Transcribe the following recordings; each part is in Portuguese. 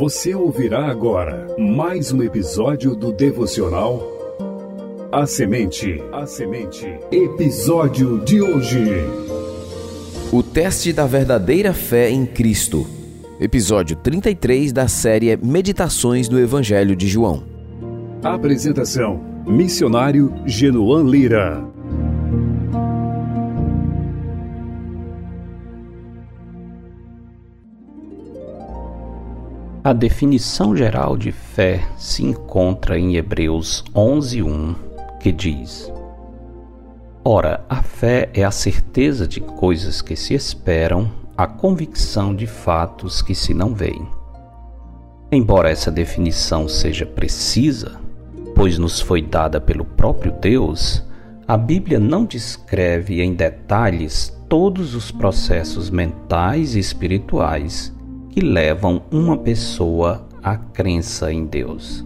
Você ouvirá agora mais um episódio do devocional A Semente. A Semente. Episódio de hoje. O teste da verdadeira fé em Cristo. Episódio 33 da série Meditações do Evangelho de João. Apresentação: Missionário Genoan Lira. A definição geral de fé se encontra em Hebreus 11:1, que diz: Ora, a fé é a certeza de coisas que se esperam, a convicção de fatos que se não veem. Embora essa definição seja precisa, pois nos foi dada pelo próprio Deus, a Bíblia não descreve em detalhes todos os processos mentais e espirituais que levam uma pessoa à crença em Deus.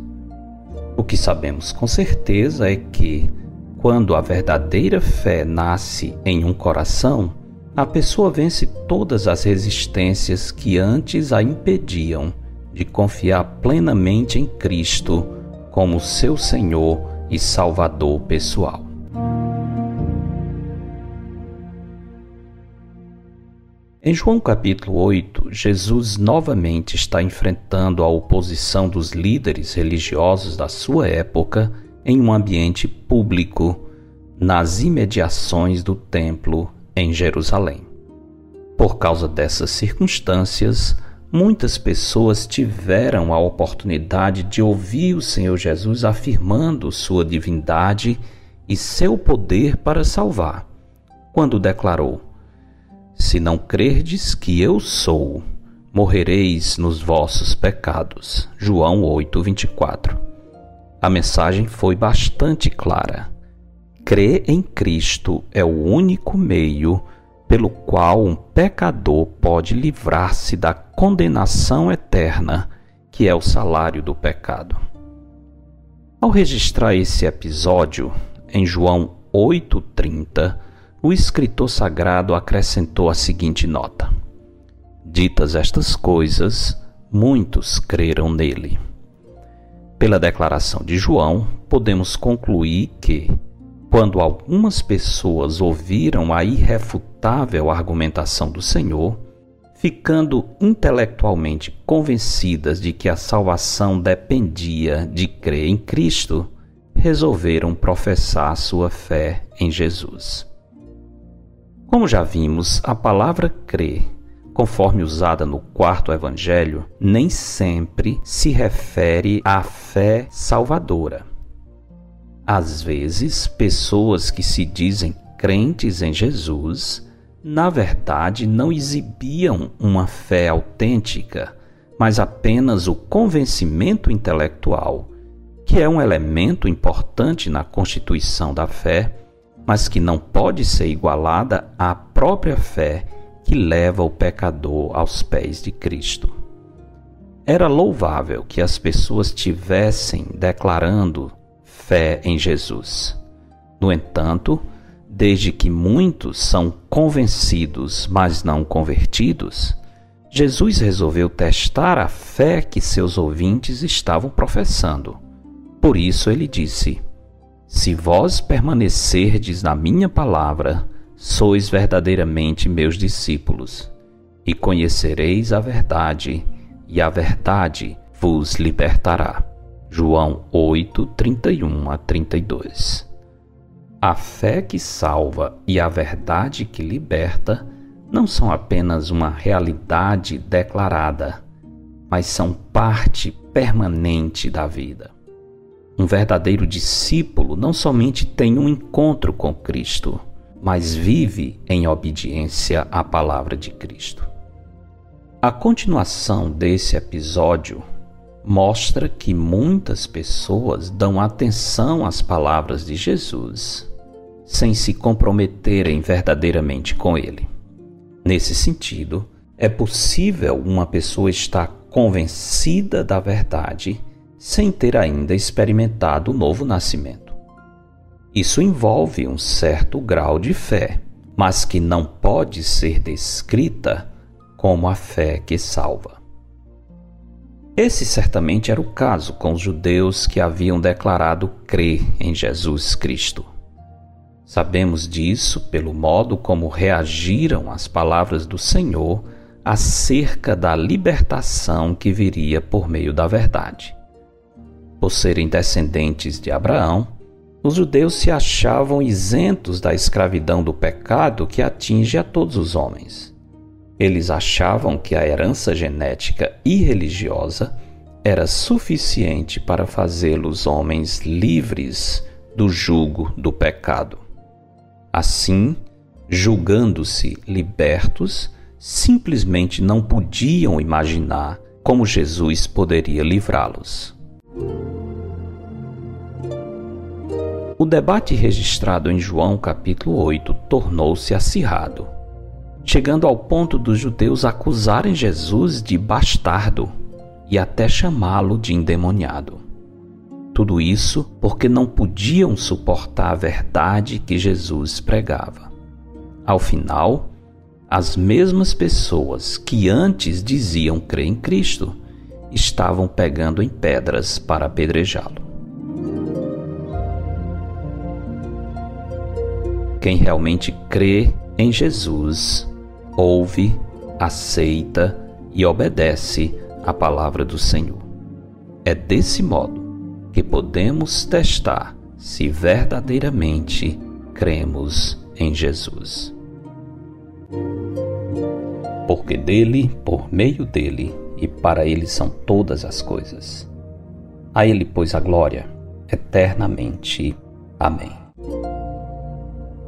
O que sabemos com certeza é que, quando a verdadeira fé nasce em um coração, a pessoa vence todas as resistências que antes a impediam de confiar plenamente em Cristo como seu Senhor e Salvador pessoal. Em João capítulo 8, Jesus novamente está enfrentando a oposição dos líderes religiosos da sua época em um ambiente público, nas imediações do templo em Jerusalém. Por causa dessas circunstâncias, muitas pessoas tiveram a oportunidade de ouvir o Senhor Jesus afirmando sua divindade e seu poder para salvar, quando declarou: se não crerdes que eu sou, morrereis nos vossos pecados. João 8:24. A mensagem foi bastante clara. Crer em Cristo é o único meio pelo qual um pecador pode livrar-se da condenação eterna, que é o salário do pecado. Ao registrar esse episódio em João 8:30, o escritor sagrado acrescentou a seguinte nota: Ditas estas coisas, muitos creram nele. Pela declaração de João, podemos concluir que, quando algumas pessoas ouviram a irrefutável argumentação do Senhor, ficando intelectualmente convencidas de que a salvação dependia de crer em Cristo, resolveram professar sua fé em Jesus. Como já vimos, a palavra crer, conforme usada no quarto evangelho, nem sempre se refere à fé salvadora. Às vezes, pessoas que se dizem crentes em Jesus, na verdade não exibiam uma fé autêntica, mas apenas o convencimento intelectual, que é um elemento importante na constituição da fé mas que não pode ser igualada à própria fé que leva o pecador aos pés de Cristo. Era louvável que as pessoas tivessem declarando fé em Jesus. No entanto, desde que muitos são convencidos, mas não convertidos, Jesus resolveu testar a fé que seus ouvintes estavam professando. Por isso ele disse: se vós permanecerdes na minha palavra, sois verdadeiramente meus discípulos, e conhecereis a verdade, e a verdade vos libertará. João 8, 31 a 32. A fé que salva e a verdade que liberta não são apenas uma realidade declarada, mas são parte permanente da vida. Um verdadeiro discípulo não somente tem um encontro com Cristo, mas vive em obediência à palavra de Cristo. A continuação desse episódio mostra que muitas pessoas dão atenção às palavras de Jesus sem se comprometerem verdadeiramente com ele. Nesse sentido, é possível uma pessoa estar convencida da verdade sem ter ainda experimentado o novo nascimento. Isso envolve um certo grau de fé, mas que não pode ser descrita como a fé que salva. Esse certamente era o caso com os judeus que haviam declarado crer em Jesus Cristo. Sabemos disso pelo modo como reagiram às palavras do Senhor acerca da libertação que viria por meio da verdade. Por serem descendentes de Abraão, os judeus se achavam isentos da escravidão do pecado que atinge a todos os homens. Eles achavam que a herança genética e religiosa era suficiente para fazê-los homens livres do jugo do pecado. Assim, julgando-se libertos, simplesmente não podiam imaginar como Jesus poderia livrá-los. O debate registrado em João capítulo 8 tornou-se acirrado, chegando ao ponto dos judeus acusarem Jesus de bastardo e até chamá-lo de endemoniado. Tudo isso porque não podiam suportar a verdade que Jesus pregava. Ao final, as mesmas pessoas que antes diziam crer em Cristo estavam pegando em pedras para apedrejá-lo. Quem realmente crê em Jesus ouve, aceita e obedece a palavra do Senhor. É desse modo que podemos testar se verdadeiramente cremos em Jesus. Porque dele, por meio dele e para ele são todas as coisas. A ele, pois, a glória eternamente. Amém.